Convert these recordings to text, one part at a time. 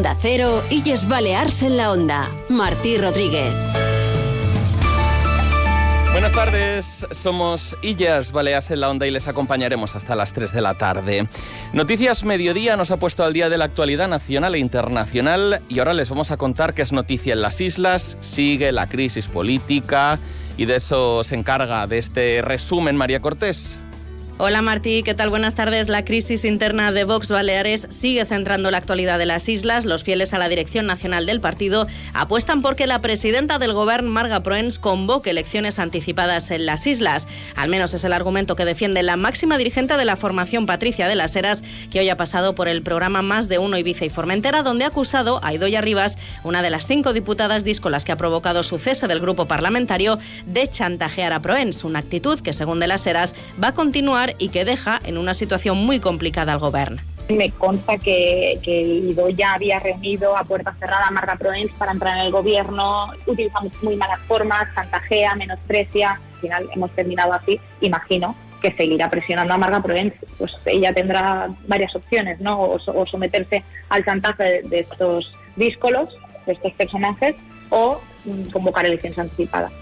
Onda Cero, Illes Balears en la Onda. Martí Rodríguez. Buenas tardes, somos Illas Baleas en la Onda y les acompañaremos hasta las 3 de la tarde. Noticias Mediodía nos ha puesto al día de la actualidad nacional e internacional y ahora les vamos a contar qué es noticia en las islas, sigue la crisis política y de eso se encarga de este resumen María Cortés. Hola Martí, ¿qué tal? Buenas tardes. La crisis interna de Vox Baleares sigue centrando la actualidad de las islas. Los fieles a la dirección nacional del partido apuestan por que la presidenta del gobierno, Marga Proens, convoque elecciones anticipadas en las islas. Al menos es el argumento que defiende la máxima dirigente de la formación, Patricia de las Heras, que hoy ha pasado por el programa Más de Uno Ibiza y Formentera, donde ha acusado a Idoya Rivas, una de las cinco diputadas díscolas que ha provocado su cese del grupo parlamentario, de chantajear a Proens, una actitud que, según de las Heras, va a continuar y que deja en una situación muy complicada al gobierno. Me consta que, que Idoya había reunido a puerta cerrada a Marga Proens para entrar en el gobierno, utilizamos muy malas formas, chantajea, menosprecia, al final hemos terminado así, imagino que seguirá presionando a Marga Proens, pues ella tendrá varias opciones, ¿no? O, someterse al chantaje de, estos díscolos, de estos personajes, o mm, convocar elecciones anticipadas.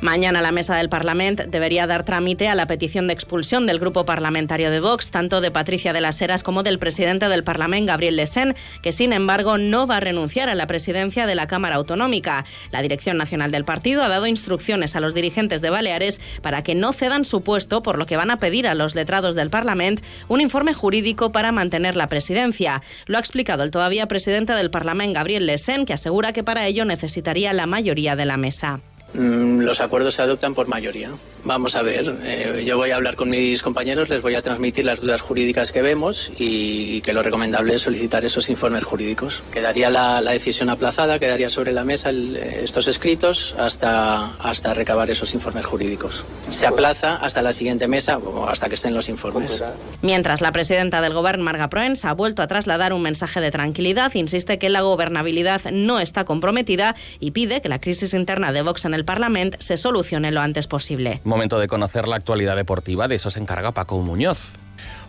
Mañana la mesa del Parlamento debería dar trámite a la petición de expulsión del grupo parlamentario de Vox, tanto de Patricia de las Heras como del presidente del Parlamento, Gabriel Lesen, que sin embargo no va a renunciar a la presidencia de la Cámara Autonómica. La Dirección Nacional del partido ha dado instrucciones a los dirigentes de Baleares para que no cedan su puesto, por lo que van a pedir a los letrados del Parlamento un informe jurídico para mantener la presidencia. Lo ha explicado el todavía presidente del Parlamento, Gabriel Lesen, que asegura que para ello necesitaría la mayoría de la mesa. Mm, los acuerdos se adoptan por mayoría. Vamos a ver, eh, yo voy a hablar con mis compañeros, les voy a transmitir las dudas jurídicas que vemos y, que lo recomendable es solicitar esos informes jurídicos. Quedaría la, decisión aplazada, quedaría sobre la mesa estos escritos hasta, hasta recabar esos informes jurídicos. Se aplaza hasta la siguiente mesa o hasta que estén los informes. Mientras la presidenta del Gobierno, Marga Proens, ha vuelto a trasladar un mensaje de tranquilidad, insiste que la gobernabilidad no está comprometida y pide que la crisis interna de Vox en el Parlamento se solucione lo antes posible. Momento de conocer la actualidad deportiva, de eso se encarga Paco Muñoz.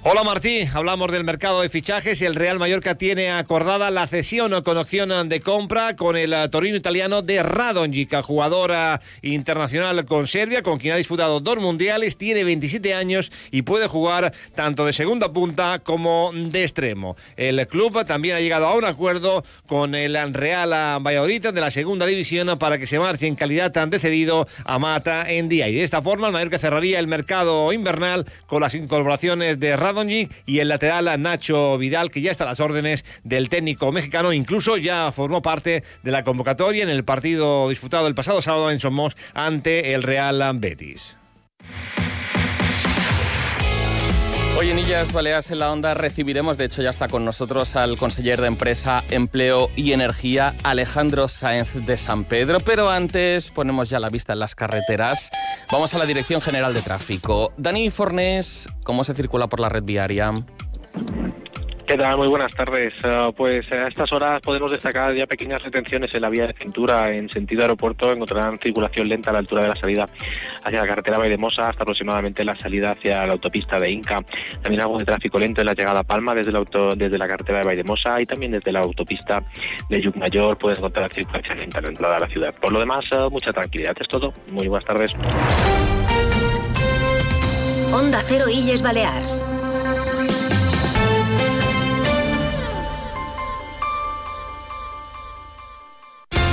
Hola Martí, hablamos del mercado de fichajes y el Real Mallorca tiene acordada la cesión o con opción de compra con el eh, Torino italiano de Radonjic, jugadora internacional con Serbia, con quien ha disputado dos mundiales, tiene 27 años y puede jugar tanto de segunda punta como de extremo. El club también ha llegado a un acuerdo con el Real Valladolid de la segunda división para que se marche en calidad tan cedido a Mata en día. Y de esta forma el Mallorca cerraría el mercado invernal con las incorporaciones de Y el lateral Nacho Vidal, que ya está a las órdenes del técnico mexicano, incluso ya formó parte de la convocatoria en el partido disputado el pasado sábado en Somos ante el Real Betis. Hoy en Illas Baleas en la Onda recibiremos, de hecho ya está con nosotros, al conseller de Empresa, Empleo y Energía, Alejandro Sáenz de San Pedro. Pero antes ponemos ya la vista en las carreteras. Vamos a la Dirección General de Tráfico. Dani Fornés, ¿cómo se circula por la red viaria? ¿Qué tal? Muy buenas tardes. Ah, pues a estas horas podemos destacar ya pequeñas retenciones en la vía de cintura en sentido aeropuerto. Encontrarán circulación lenta a la altura de la salida hacia la carretera Vaidemosa hasta aproximadamente la salida hacia la autopista de Inca. También algo de tráfico lento en la llegada a Palma desde la, desde la carretera de Vaidemosa y también desde la autopista de Yucmayor puedes encontrar circulación lenta en la entrada de la ciudad. Por lo demás, ah, mucha tranquilidad. Es todo. Muy buenas tardes. Onda Cero Illes Balears.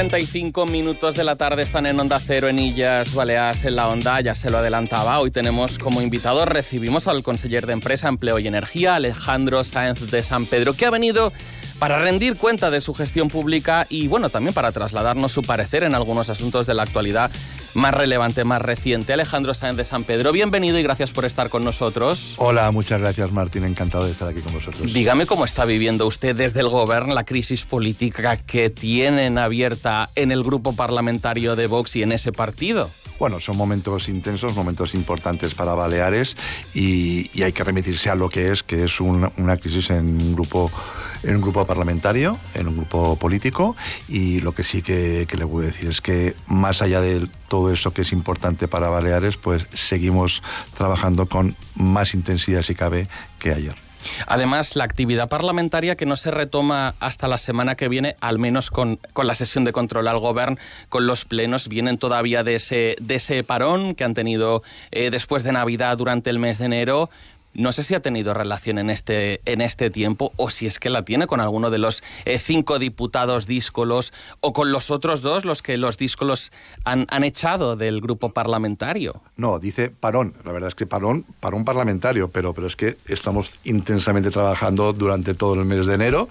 35 minutos de la tarde están en Onda Cero en Illas Baleares en la Onda, ya se lo adelantaba. Hoy tenemos como invitado, recibimos al conseller de Empresa, Empleo y Energía, Alejandro Sáenz de San Pedro, que ha venido para rendir cuenta de su gestión pública y bueno, también para trasladarnos su parecer en algunos asuntos de la actualidad más relevante, más reciente. Alejandro Sáenz de San Pedro, bienvenido y gracias por estar con nosotros. Hola, muchas gracias Martín, encantado de estar aquí con vosotros. Dígame cómo está viviendo usted desde el gobierno la crisis política que tienen abierta en el grupo parlamentario de Vox y en ese partido. Bueno, son momentos intensos, momentos importantes para Baleares y, hay que remitirse a lo que es, que es una, crisis en un grupo en un grupo parlamentario, en un grupo político y lo que sí que, que le voy a decir es que más allá de todo eso que es importante para Baleares, pues seguimos trabajando con más intensidad si cabe que ayer. Además, la actividad parlamentaria que no se retoma hasta la semana que viene, al menos con, la sesión de control al gobierno, con los plenos, vienen todavía de ese, de ese parón que han tenido eh, después de Navidad durante el mes de enero. No sé si ha tenido relación en este, en este tiempo o si es que la tiene con alguno de los eh, cinco diputados díscolos o con los otros dos, los que los díscolos han, han, echado del grupo parlamentario. No, dice parón. La verdad es que parón, parón parlamentario, pero, pero es que estamos intensamente trabajando durante todo el mes de enero.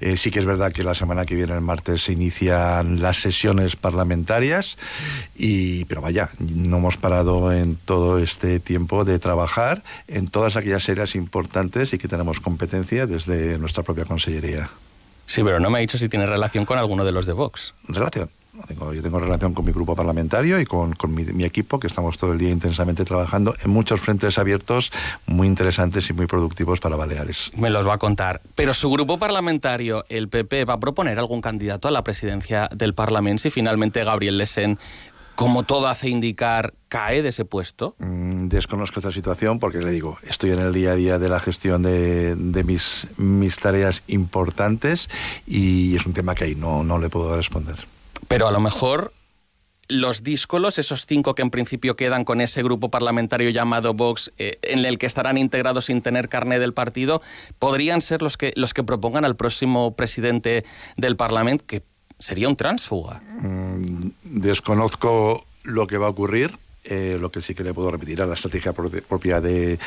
Eh, sí que es verdad que la semana que viene, el martes, se inician las sesiones parlamentarias, y, pero vaya, no hemos parado en todo este tiempo de trabajar en todas aquellas áreas importantes y que tenemos competencia desde nuestra propia consellería. Sí, pero no me ha dicho si tiene relación con alguno de los de Vox. Relación. yo tengo relación con mi grupo parlamentario y con, mi, equipo, que estamos todo el día intensamente trabajando en muchos frentes abiertos muy interesantes y muy productivos para Baleares. Me los va a contar. Pero su grupo parlamentario, el PP, va a proponer algún candidato a la presidencia del Parlamento si finalmente Gabriel Lesen como todo hace indicar, cae de ese puesto? Mm, desconozco esta situación porque le digo, estoy en el día a día de la gestión de, mis, mis tareas importantes y es un tema que ahí no, no le puedo responder. Pero a lo mejor los díscolos, esos cinco que en principio quedan con ese grupo parlamentario llamado Vox, eh, en el que estarán integrados sin tener carné del partido, podrían ser los que, los que propongan al próximo presidente del Parlamento, que sería un transfuga. Mm, desconozco lo que va a ocurrir. Eh, lo que sí que le puedo repetir es la estrategia propia de,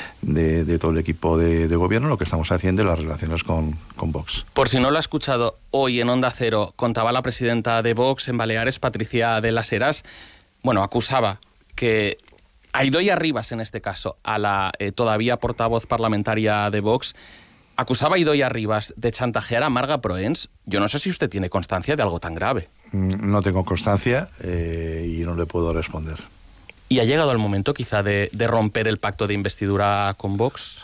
todo el equipo de, gobierno, lo que estamos haciendo en las relaciones con, con, Vox. Por si no lo ha escuchado, hoy en Onda Cero contaba la presidenta de Vox en Baleares, Patricia de las Heras, bueno, acusaba que a Idoia Rivas, en este caso, a la eh, todavía portavoz parlamentaria de Vox, acusaba a Idoia Rivas de chantajear a Marga Proens. Yo no sé si usted tiene constancia de algo tan grave. Mm, no tengo constancia eh, y no le puedo responder. ¿Y ha llegado el momento quizá de, de romper el pacto de investidura con Vox?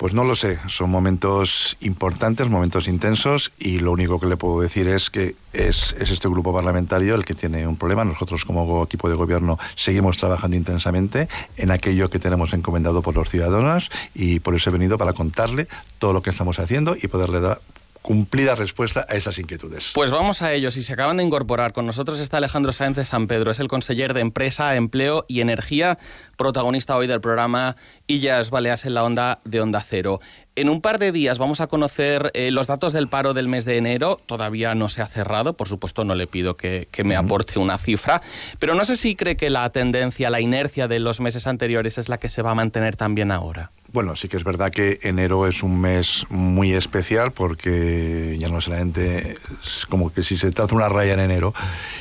Pues no lo sé, son momentos importantes, momentos intensos y lo único que le puedo decir es que es, este grupo parlamentario el que tiene un problema. Nosotros como equipo de gobierno seguimos trabajando intensamente en aquello que tenemos encomendado por los ciudadanos y por eso he venido para contarle todo lo que estamos haciendo y poderle dar cumplida respuesta a estas inquietudes. Pues vamos a ellos. Y se acaban de incorporar con nosotros está Alejandro Sáenz de San Pedro, es el conseller de Empresa, Empleo y Energía, protagonista hoy del programa Illas Baleas en la Onda de Onda Cero. En un par de días vamos a conocer eh, los datos del paro del mes de enero. Todavía no se ha cerrado, por supuesto no le pido que, me aporte una cifra, pero no sé si cree que la tendencia, la inercia de los meses anteriores es la que se va a mantener también ahora. Bueno, sí que es verdad que enero es un mes muy especial porque ya no solamente es como que si se trata una raya en enero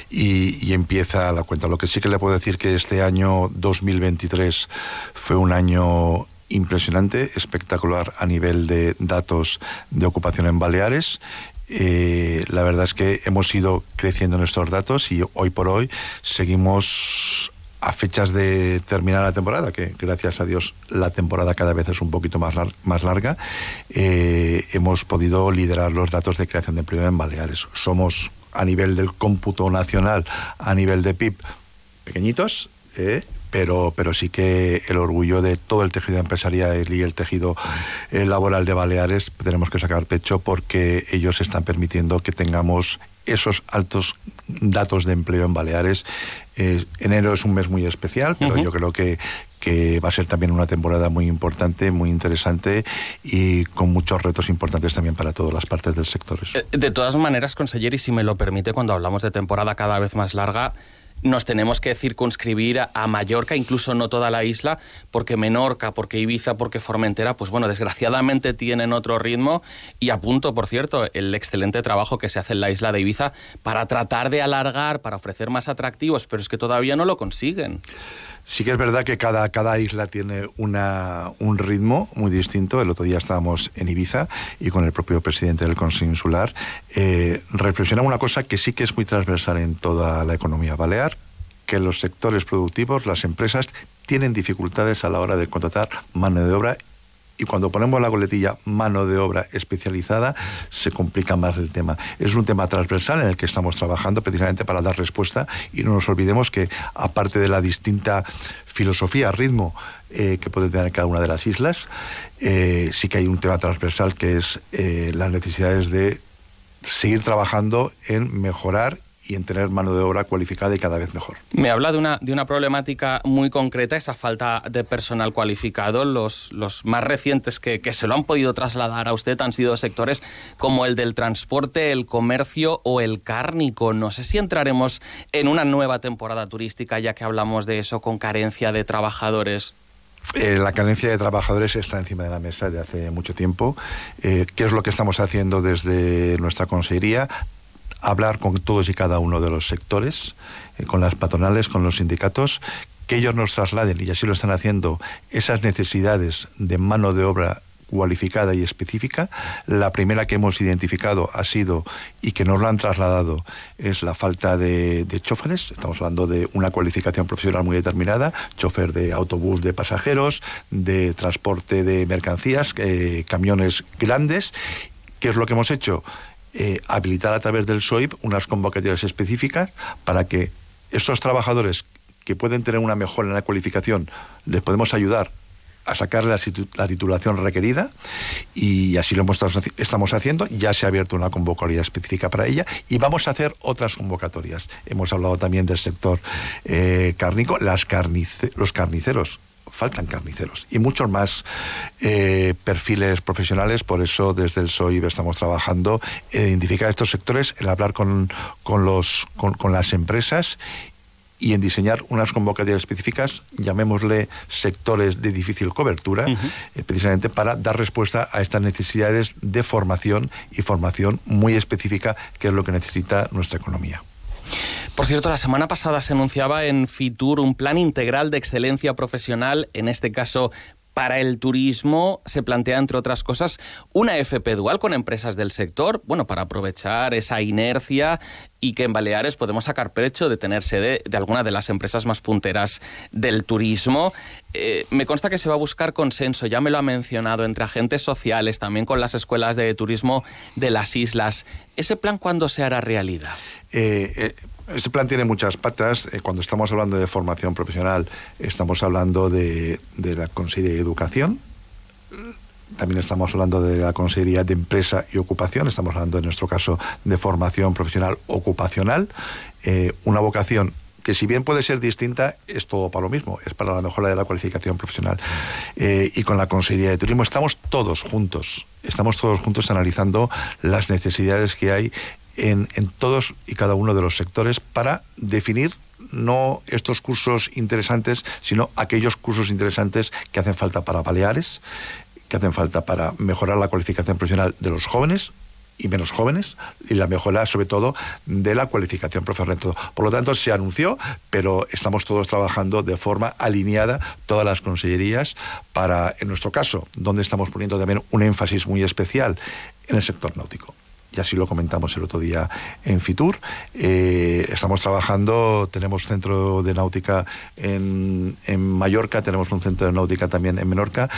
y, y, empieza la cuenta. Lo que sí que le puedo decir que este año 2023 fue un año impresionante, espectacular a nivel de datos de ocupación en Baleares. Eh, la verdad es que hemos ido creciendo en estos datos y hoy por hoy seguimos a fechas de terminar la temporada, que gracias a Dios la temporada cada vez es un poquito más, más larga, eh, hemos podido liderar los datos de creación de empleo en Baleares. Somos a nivel del cómputo nacional, a nivel de PIB, pequeñitos, eh, pero, pero sí que el orgullo de todo el tejido empresarial y el tejido eh, laboral de Baleares tenemos que sacar pecho porque ellos están permitiendo que tengamos esos altos datos de empleo en Baleares. enero es un mes muy especial, pero yo creo que, que va a ser también una temporada muy importante, muy interesante y con muchos retos importantes también para todas las partes del sector. Eh, de todas maneras, conseller, y si me lo permite, cuando hablamos de temporada cada vez más larga, nos tenemos que circunscribir a, Mallorca, incluso no toda la isla, porque Menorca, porque Ibiza, porque Formentera, pues bueno, desgraciadamente tienen otro ritmo y apunto, por cierto, el excelente trabajo que se hace en la isla de Ibiza para tratar de alargar, para ofrecer más atractivos, pero es que todavía no lo consiguen. Sí que es verdad que cada, cada isla tiene una, un ritmo muy distinto. El otro día estábamos en Ibiza y con el propio presidente del Consejo Insular eh, reflexionamos una cosa que sí que es muy transversal en toda la economía balear, que los sectores productivos, las empresas, tienen dificultades a la hora de contratar mano de obra y cuando ponemos la coletilla mano de obra especializada, se complica más el tema. Es un tema transversal en el que estamos trabajando precisamente para dar respuesta y no nos olvidemos que aparte de la distinta filosofía, ritmo eh, que puede tener cada una de las islas, eh, sí que hay un tema transversal que es eh, las necesidades de seguir trabajando en mejorar y en tener mano de obra cualificada y cada vez mejor. Me habla de una, de una problemática muy concreta, esa falta de personal cualificado. Los, los más recientes que, que se lo han podido trasladar a usted han sido sectores como el del transporte, el comercio o el cárnico. No sé si entraremos en una nueva temporada turística, ya que hablamos de eso, con carencia de trabajadores. Eh, la carencia de trabajadores está encima de la mesa desde hace mucho tiempo. Eh, ¿Qué es lo que estamos haciendo desde nuestra consejería? Hablar con todos y cada uno de los sectores, eh, con las patronales, con los sindicatos, que ellos nos trasladen, y así lo están haciendo, esas necesidades de mano de obra cualificada y específica. La primera que hemos identificado ha sido, y que nos lo han trasladado, es la falta de, choferes. Estamos hablando de una cualificación profesional muy determinada, chofer de autobús de pasajeros, de transporte de mercancías, eh, camiones grandes. ¿Qué es lo que hemos hecho? Eh, habilitar a través del SOIP unas convocatorias específicas para que esos trabajadores que pueden tener una mejora en la cualificación les podemos ayudar a sacar la, titulación requerida y así lo estamos haciendo. Ya se ha abierto una convocatoria específica para ella y vamos a hacer otras convocatorias. Hemos hablado también del sector eh, cárnico, las los carniceros faltan carniceros y muchos más eh, perfiles profesionales. Por eso desde el SOIB estamos trabajando en identificar estos sectores, en hablar con, con, los, con, las empresas y en diseñar unas convocatorias específicas, llamémosle sectores de difícil cobertura, eh, precisamente para dar respuesta a estas necesidades de formación y formación muy específica, que es lo que necesita nuestra economía. Por cierto, la semana pasada se anunciaba en Fitur un plan integral de excelencia profesional, en este caso para el turismo se plantea, entre otras cosas, una FP dual con empresas del sector, bueno, para aprovechar esa inercia y que en Baleares podemos sacar pecho de tener sede de alguna de las empresas más punteras del turismo. Eh, me consta que se va a buscar consenso, ya me lo ha mencionado, entre agentes sociales, también con las escuelas de turismo de las islas. ¿Ese plan cuándo se hará realidad? Eh, eh, este plan tiene muchas patas. Eh, cuando estamos hablando de formación profesional, estamos hablando de, la Consejería de Educación. También estamos hablando de la Consejería de Empresa y Ocupación. Estamos hablando, en nuestro caso, de formación profesional ocupacional. Eh, una vocación que si bien puede ser distinta, es todo para lo mismo, es para la mejora de la cualificación profesional. Y con la Consejería de Turismo estamos todos juntos, estamos todos juntos analizando las necesidades que hay en, todos y cada uno de los sectores para definir no estos cursos interesantes, sino aquellos cursos interesantes que hacen falta para Baleares, que hacen falta para mejorar la cualificación profesional de los jóvenes y menos jóvenes y la mejora sobre todo de la cualificación profesional. Por lo tanto, se anunció, pero estamos todos trabajando de forma alineada, todas las consellerías, para, en nuestro caso, donde estamos poniendo también un énfasis muy especial en el sector náutico y así lo comentamos el otro día en Fitur. Eh, estamos trabajando, tenemos centro de náutica en, Mallorca, tenemos un centro de náutica también en Menorca.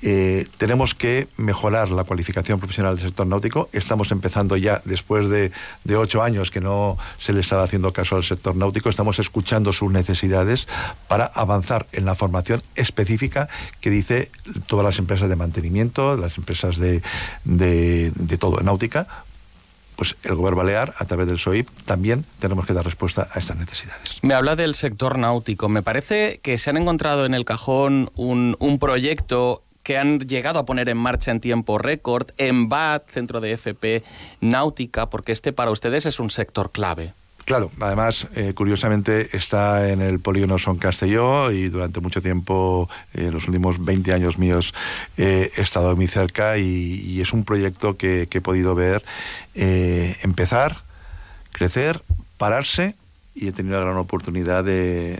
Eh, tenemos que mejorar la cualificación profesional del sector náutico. Estamos empezando ya, después de, de ocho años que no se le estaba haciendo caso al sector náutico, estamos escuchando sus necesidades para avanzar en la formación específica que dice todas las empresas de mantenimiento, las empresas de, de, de todo, náutica, pues el gobierno balear, a través del SOIP, también tenemos que dar respuesta a estas necesidades. Me habla del sector náutico. Me parece que se han encontrado en el cajón un, proyecto que han llegado a poner en marcha en tiempo récord, en BAT, Centro de FP Náutica, porque este para ustedes es un sector clave. Claro, además, eh, curiosamente, está en el polígono Son Castelló y durante mucho tiempo, en los últimos 20 años míos, eh, he estado muy cerca y, es un proyecto que, he podido ver eh, empezar, crecer, pararse y he tenido la gran oportunidad de,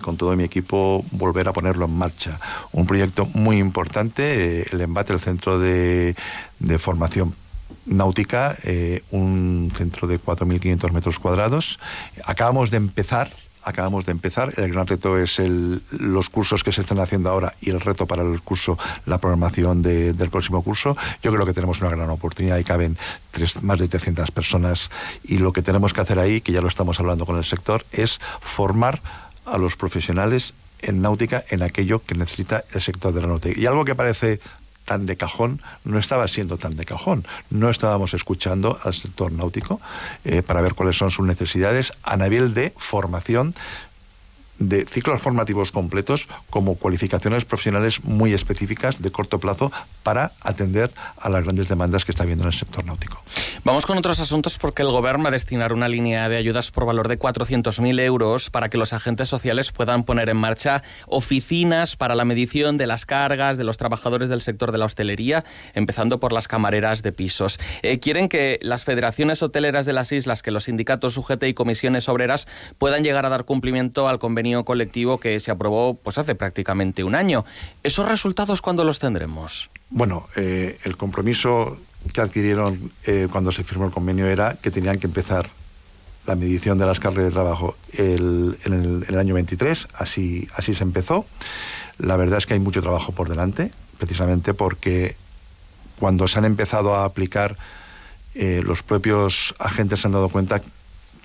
con todo mi equipo, volver a ponerlo en marcha. Un proyecto muy importante, el Embate, el Centro de, de Formación náutica, eh, un centro de 4.500 metros cuadrados. Acabamos de empezar, acabamos de empezar. El gran reto es el, los cursos que se están haciendo ahora y el reto para el curso, la programación del próximo curso. Yo creo que tenemos una gran oportunidad y caben más de 300 personas y lo que tenemos que hacer ahí, que ya lo estamos hablando con el sector, es formar a los profesionales en náutica en aquello que necesita el sector de la náutica. Y algo que parece tan de cajón, no estaba siendo tan de cajón. No estábamos escuchando al sector náutico eh, para ver cuáles son sus necesidades a nivel de formación de ciclos formativos completos como cualificaciones profesionales muy específicas de corto plazo para atender a las grandes demandas que está habiendo en el sector náutico. Vamos con otros asuntos porque el Gobierno va a destinar una línea de ayudas por valor de 400.000 euros para que los agentes sociales puedan poner en marcha oficinas para la medición de las cargas de los trabajadores del sector de la hostelería, empezando por las camareras de pisos. Eh, quieren que las federaciones hoteleras de las islas, que los sindicatos UGT y comisiones obreras puedan llegar a dar cumplimiento al convenio colectivo que se aprobó pues hace prácticamente un año. ¿Esos resultados cuándo los tendremos? Bueno, eh, el compromiso que adquirieron eh, cuando se firmó el convenio era que tenían que empezar la medición de las cargas de trabajo en, el, año 23, así, así se empezó. La verdad es que hay mucho trabajo por delante, precisamente porque cuando se han empezado a aplicar, eh, los propios agentes se han dado cuenta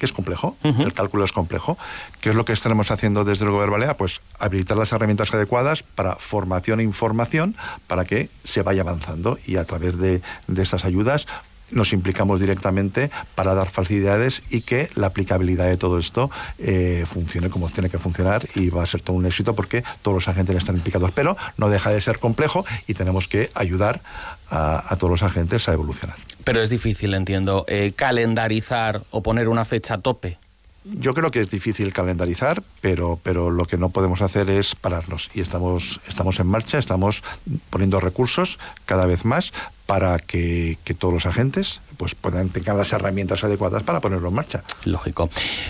que es complejo, el cálculo es complejo. ¿Qué es lo que estaremos haciendo desde el Gobierno Balear? Pues habilitar las herramientas adecuadas para formación e información para que se vaya avanzando y a través de, de estas ayudas nos implicamos directamente para dar facilidades y que la aplicabilidad de todo esto eh, funcione como tiene que funcionar y va a ser todo un éxito porque todos los agentes están implicados. Pero no deja de ser complejo y tenemos que ayudar a todos los agentes a evolucionar. Pero es difícil, entiendo, eh, calendarizar o poner una fecha a tope. Yo creo que es difícil calendarizar, pero, pero lo que no podemos hacer es pararnos. Y estamos, estamos en marcha, estamos poniendo recursos cada vez más para que, todos los agentes pues puedan tener las herramientas adecuadas para ponerlo en marcha. Lógico.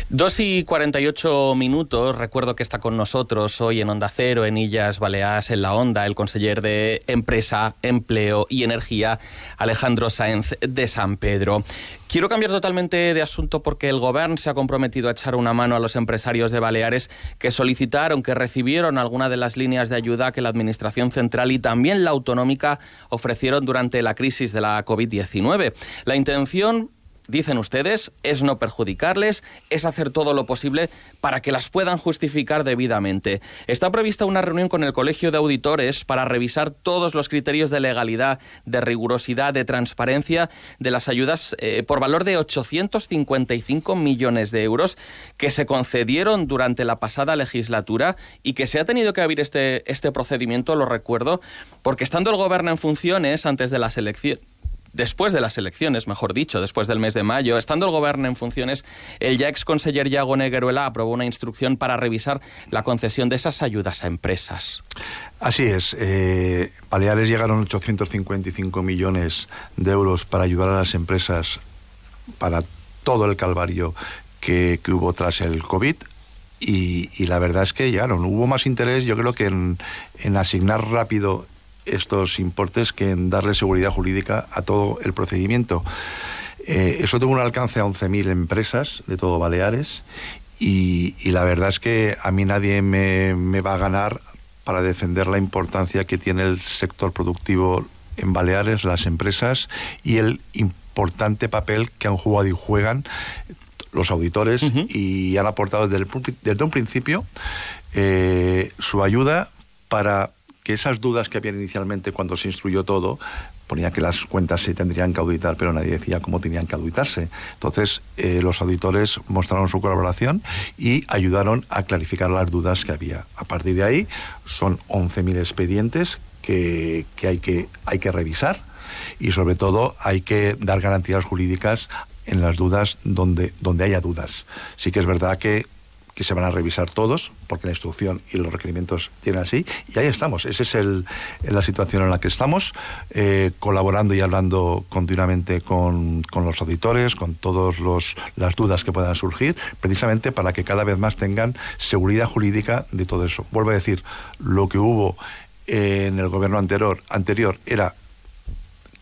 Dos y 48 minutos. Recuerdo que está con nosotros hoy en Onda Cero, en Illas Baleares, en La Onda, el conseller de Empresa, Empleo y Energía, Alejandro Sáenz de San Pedro. Quiero cambiar totalmente de asunto porque el Gobierno se ha comprometido a echar una mano a los empresarios de Baleares que solicitaron, que recibieron alguna de las líneas de ayuda que la Administración Central y también la autonómica ofrecieron durante la crisis de la COVID-19. La intención dicen ustedes, es no perjudicarles, es hacer todo lo posible para que las puedan justificar debidamente. Está prevista una reunión con el Colegio de Auditores para revisar todos los criterios de legalidad, de rigurosidad, de transparencia de las ayudas eh, por valor de 855 millones de euros que se concedieron durante la pasada legislatura y que se ha tenido que abrir este, este procedimiento, lo recuerdo, porque estando el gobierno en funciones antes de las elecciones, después de las elecciones, mejor dicho, después del mes de mayo, estando el gobierno en funciones, el ya ex conseller Yago Negueruela aprobó una instrucción para revisar la concesión de esas ayudas a empresas. Así es. Eh, llegaron 855 millones de euros para ayudar a las empresas para todo el calvario que, hubo tras el COVID. Y, la verdad es que llegaron. Hubo más interés, yo creo que en asignar rápido estos importes que en darle seguridad jurídica a todo el procedimiento. Eh, eso tuvo un alcance a 11.000 empresas de todo Baleares y, la verdad es que a mí nadie me, me, va a ganar para defender la importancia que tiene el sector productivo en Baleares, las empresas y el importante papel que han jugado y juegan los auditores y han aportado desde, desde un principio eh, su ayuda para que esas dudas que habían inicialmente cuando se instruyó todo, ponía que las cuentas se tendrían que auditar, pero nadie decía cómo tenían que auditarse. Entonces, eh, los auditores mostraron su colaboración y ayudaron a clarificar las dudas que había. A partir de ahí, son 11.000 expedientes que, que, hay que hay que revisar y sobre todo hay que dar garantías jurídicas en las dudas donde, donde haya dudas. Sí que es verdad que que se van a revisar todos, porque la instrucción y los requerimientos tienen así, y ahí estamos. Esa es el, la situación en la que estamos, eh, colaborando y hablando continuamente con, con los auditores, con todas las dudas que puedan surgir, precisamente para que cada vez más tengan seguridad jurídica de todo eso. Vuelvo a decir, lo que hubo en el gobierno anterior, anterior era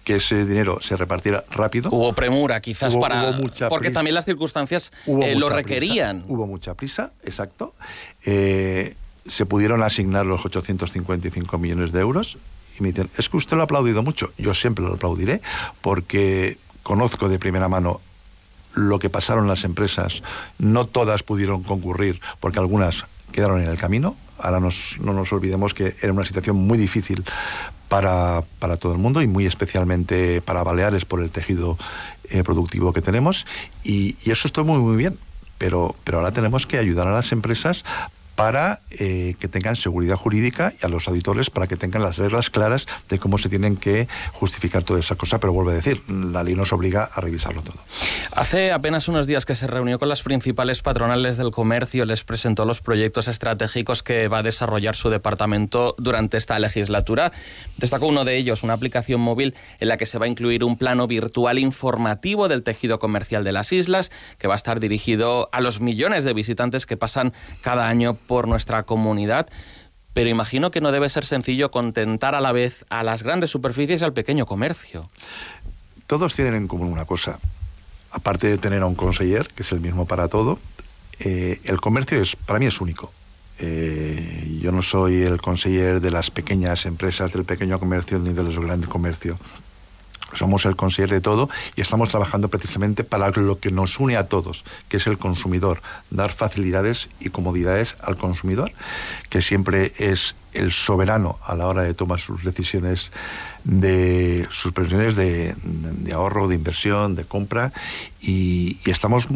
que ese dinero se repartiera rápido. Hubo premura, quizás para. porque también las circunstancias eh, lo requerían. Hubo mucha prisa, exacto. Eh, se pudieron asignar los 855 millones de euros. Y me dicen, es que usted lo ha aplaudido mucho. Yo siempre lo aplaudiré, porque conozco de primera mano lo que pasaron las empresas. No todas pudieron concurrir, porque algunas quedaron en el camino. Ahora no nos olvidemos que era una situación muy difícil para, para todo el mundo y muy especialmente para Baleares por el tejido eh, productivo que tenemos. Y, eso está muy, muy bien. Pero, pero ahora tenemos que ayudar a las empresas para eh, que tengan seguridad jurídica y a los auditores para que tengan las reglas claras de cómo se tienen que justificar toda esa cosa. Pero vuelvo a decir, la ley nos obliga a revisarlo todo. Hace apenas unos días que se reunió con las principales patronales del comercio, les presentó los proyectos estratégicos que va a desarrollar su departamento durante esta legislatura. Destacó uno de ellos, una aplicación móvil en la que se va a incluir un plano virtual informativo del tejido comercial de las islas, que va a estar dirigido a los millones de visitantes que pasan cada año por nuestra comunidad, pero imagino que no debe ser sencillo contentar a la vez a las grandes superficies y al pequeño comercio. Todos tienen en común una cosa. Aparte de tener a un conseller, que es el mismo para todo, eh, el comercio es, para mí es único. Eh, yo no soy el conseller de las pequeñas empresas, del pequeño comercio ni de los grandes comercios somos el consejero de todo y estamos trabajando precisamente para lo que nos une a todos, que es el consumidor, dar facilidades y comodidades al consumidor, que siempre es el soberano a la hora de tomar sus decisiones de sus previsiones de, ahorro, de inversión, de compra y estamos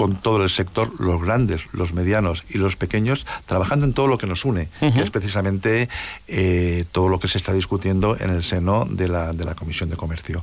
con todo el sector, los grandes, los medianos y los pequeños, trabajando en todo lo que nos une, que es precisamente eh, todo lo que se está discutiendo en el seno de la, de la Comisión de Comercio.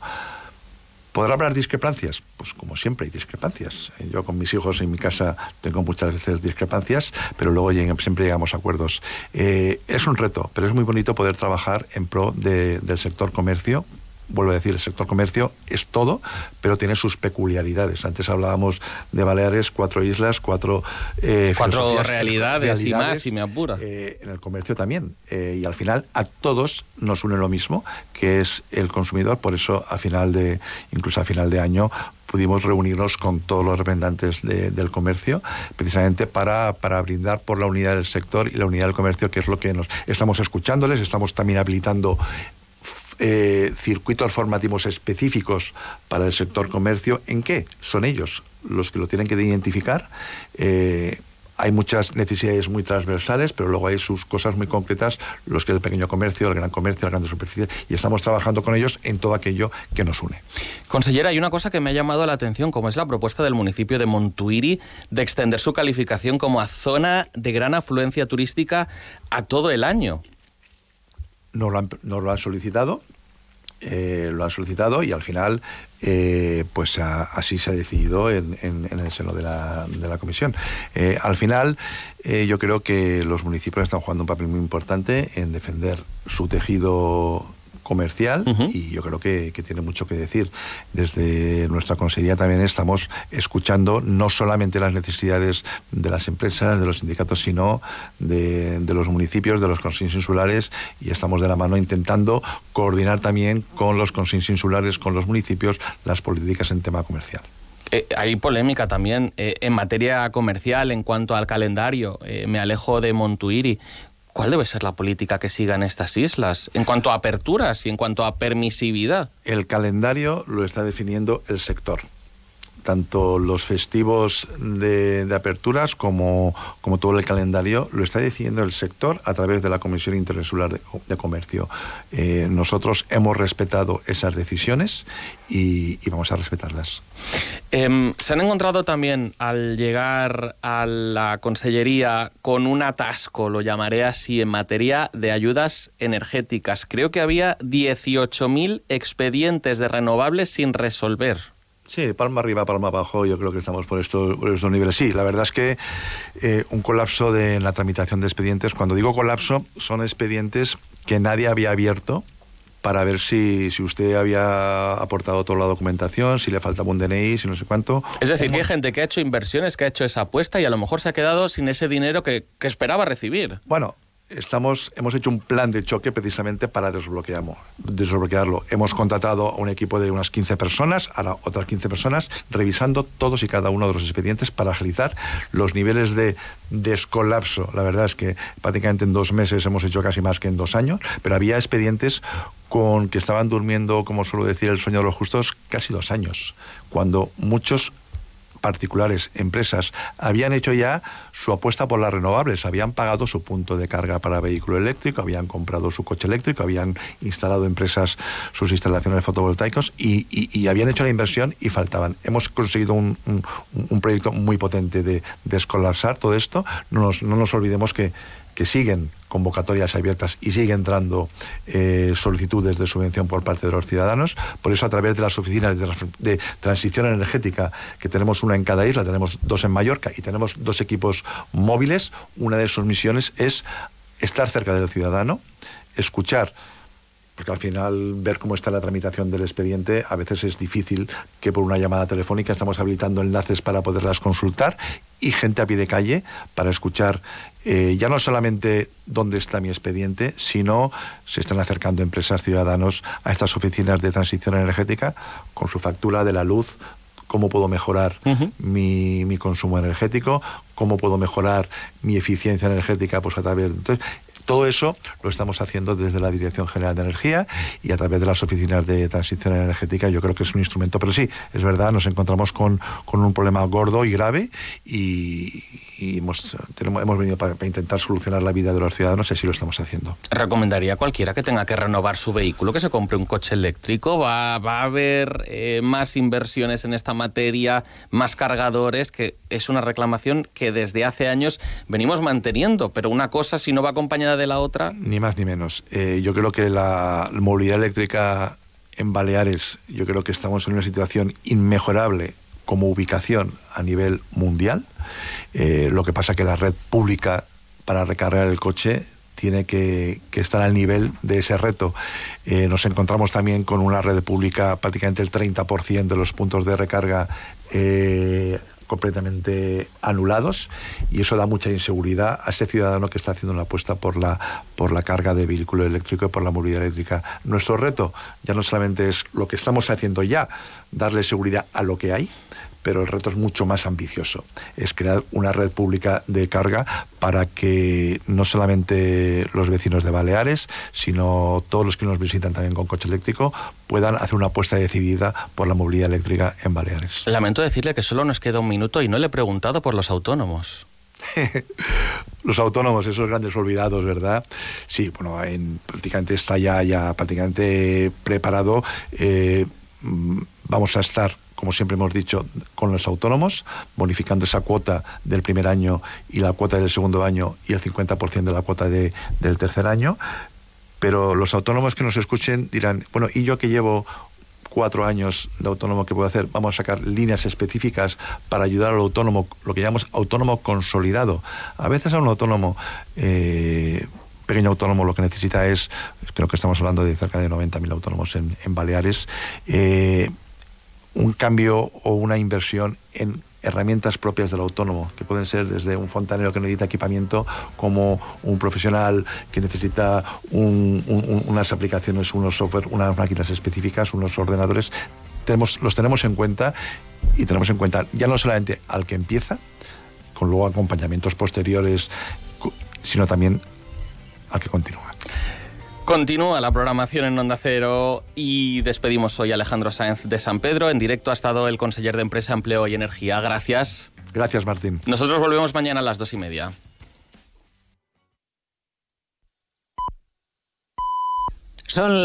¿Podrá haber discrepancias? Pues como siempre hay discrepancias. Yo con mis hijos en mi casa tengo muchas veces discrepancias, pero luego siempre llegamos a acuerdos. Eh, es un reto, pero es muy bonito poder trabajar en pro del sector comercio, vuelvo a decir, el sector comercio es todo, pero tiene sus peculiaridades. Antes hablábamos de Baleares, cuatro islas, cuatro... Eh, cuatro realidades, y más, si me apura. Eh, en el comercio también. Eh, y al final a todos nos une lo mismo, que es el consumidor. Por eso, a final de, incluso a final de año, pudimos reunirnos con todos los representantes del comercio, precisamente para, para, brindar por la unidad del sector y la unidad del comercio, que es lo que nos estamos escuchándoles, estamos también habilitando eh, circuitos formativos específicos para el sector comercio. ¿En qué? Son ellos los que lo tienen que identificar. Eh, hay muchas necesidades muy transversales, pero luego hay sus cosas muy concretas, los que es el pequeño comercio, el gran comercio, las grandes superficies, y estamos trabajando con ellos en todo aquello que nos une. Consellera, hay una cosa que me ha llamado la atención, como es la propuesta del municipio de Montuiri de extender su calificación como a zona de gran afluencia turística a todo el año no lo han, lo han solicitado, eh, lo han solicitado y al final eh, pues así se ha decidido en, el seno de la, de la comisión. Eh, al final yo creo que los municipios están jugando un papel muy importante en defender su tejido comercial y yo creo que, tiene mucho que decir. Desde nuestra consejería también estamos escuchando no solamente las necesidades de las empresas, de los sindicatos, sino de, los municipios, de los consejos insulares y estamos de la mano intentando coordinar también con los consejos insulares, con los municipios, las políticas en tema comercial. Eh, hay polémica también eh, en materia comercial en cuanto al calendario. Eh, me alejo de Montuiri. ¿Cuál debe ser la política que sigan estas islas en cuanto a aperturas y en cuanto a permisividad? El calendario lo está definiendo el sector. Tanto los festivos de, aperturas como, como, todo el calendario lo está decidiendo el sector a través de la Comisión Interinsular de, Comercio. Eh, nosotros hemos respetado esas decisiones y, vamos a respetarlas. Em, se han encontrado también al llegar a la Consellería con un atasco, lo llamaré así, en materia de ayudas energéticas. Creo que había 18.000 expedientes de renovables sin resolver. Sí, palma arriba, palma abajo, yo creo que estamos por estos, estos niveles. Sí, la verdad es que eh, un colapso de la tramitación de expedientes, cuando digo colapso, son expedientes que nadie había abierto para ver si, si usted había aportado toda la documentación, si le faltaba un DNI, si no sé cuánto. Es decir, que hay gente que ha hecho inversiones, que ha hecho esa apuesta y a lo mejor se ha quedado sin ese dinero que, que esperaba recibir. Bueno, estamos, hemos hecho un plan de choque precisamente para desbloquearlo. Hemos contratado a un equipo de unas 15 personas, ahora otras 15 personas, revisando todos y cada uno de los expedientes para agilizar los niveles de descolapso. La verdad es que prácticamente en dos meses hemos hecho casi más que en dos años, pero había expedientes con que estaban durmiendo, como suelo decir el sueño de los justos, casi dos años, cuando muchos particulares, empresas, habían hecho ya su apuesta por las renovables, habían pagado su punto de carga para vehículo eléctrico, habían comprado su coche eléctrico, habían instalado empresas sus instalaciones fotovoltaicos y, habían hecho la inversión y faltaban. Hemos conseguido un, proyecto muy potente de descolapsar todo esto. No no nos olvidemos que siguen convocatorias abiertas y sigue entrando eh, solicitudes de subvención por parte de los ciudadanos. Por eso, a través de las oficinas de, transición energética, que tenemos una en cada isla, tenemos dos en Mallorca y tenemos dos equipos móviles, una de sus misiones es estar cerca del ciudadano, escuchar porque al final ver cómo está la tramitación del expediente a veces es difícil que por una llamada telefónica estamos habilitando enlaces para poderlas consultar y gente a pie de calle para escuchar eh, ya no solamente dónde está mi expediente, sino se están acercando empresas, ciudadanos a estas oficinas de transición energética con su factura de la luz, cómo puedo mejorar mi, mi, consumo energético, cómo puedo mejorar mi eficiencia energética pues a través entonces todo eso lo estamos haciendo desde la Dirección General de Energía y a través de las oficinas de transición energética. Yo creo que es un instrumento, pero sí, es verdad, nos encontramos con, con un problema gordo y grave y, hemos, tenemos, hemos venido para, intentar solucionar la vida de los ciudadanos y así lo estamos haciendo. Recomendaría a cualquiera que tenga que renovar su vehículo que se compre un coche eléctrico. Va, va a haber eh, más inversiones en esta materia, más cargadores, que es una reclamación que desde hace años venimos manteniendo, pero una cosa si no va acompañada de la otra? Ni más ni menos. Eh, yo creo que la movilidad eléctrica en Baleares, yo creo que estamos en una situación inmejorable como ubicación a nivel mundial. Eh, lo que pasa que la red pública para recargar el coche tiene que, estar al nivel de ese reto. Eh, nos encontramos también con una red pública, prácticamente el 30% de los puntos de recarga completamente anulados y eso da mucha inseguridad a ese ciudadano que está haciendo una apuesta por la, por la carga de vehículo eléctrico y por la movilidad eléctrica. Nuestro reto ya no solamente es lo que estamos haciendo ya, darle seguridad a lo que hay, pero el reto es mucho más ambicioso. Es crear una red pública de carga para que no solamente los vecinos de Baleares, sino todos los que nos visitan también con coche eléctrico, puedan hacer una apuesta decidida por la movilidad eléctrica en Baleares. Lamento decirle que solo nos queda un minuto y no le he preguntado por los autónomos. los autónomos, esos grandes olvidados, ¿verdad? Sí, bueno, en, prácticamente está ya, ya prácticamente preparado. Eh, mm, vamos a estar como siempre hemos dicho, con los autónomos, bonificando esa cuota del primer año y la cuota del segundo año y el 50% de la cuota de, del tercer año. Pero los autónomos que nos escuchen dirán, bueno, ¿y yo que llevo cuatro años de autónomo que puedo hacer? Vamos a sacar líneas específicas para ayudar al autónomo, lo que llamamos autónomo consolidado. A veces a un autónomo... Eh, pequeño autónomo lo que necesita es, creo que estamos hablando de cerca de 90.000 autónomos en, Baleares, eh, un cambio o una inversión en herramientas propias del autónomo, que pueden ser desde un fontanero que necesita equipamiento, como un profesional que necesita unas aplicaciones, unos software, unas máquinas específicas, unos ordenadores. Tenemos, los tenemos en cuenta y tenemos en cuenta ya no solamente al que empieza, con luego acompañamientos posteriores, sino también al que continúa. Continúa la programación en Onda Cero y despedimos hoy a Alejandro Sáenz de San Pedro. En directo ha estado el conseller de Empresa, Empleo y Energía. Gracias. Gracias, Martín. Nosotros volvemos mañana a las dos y media. Son las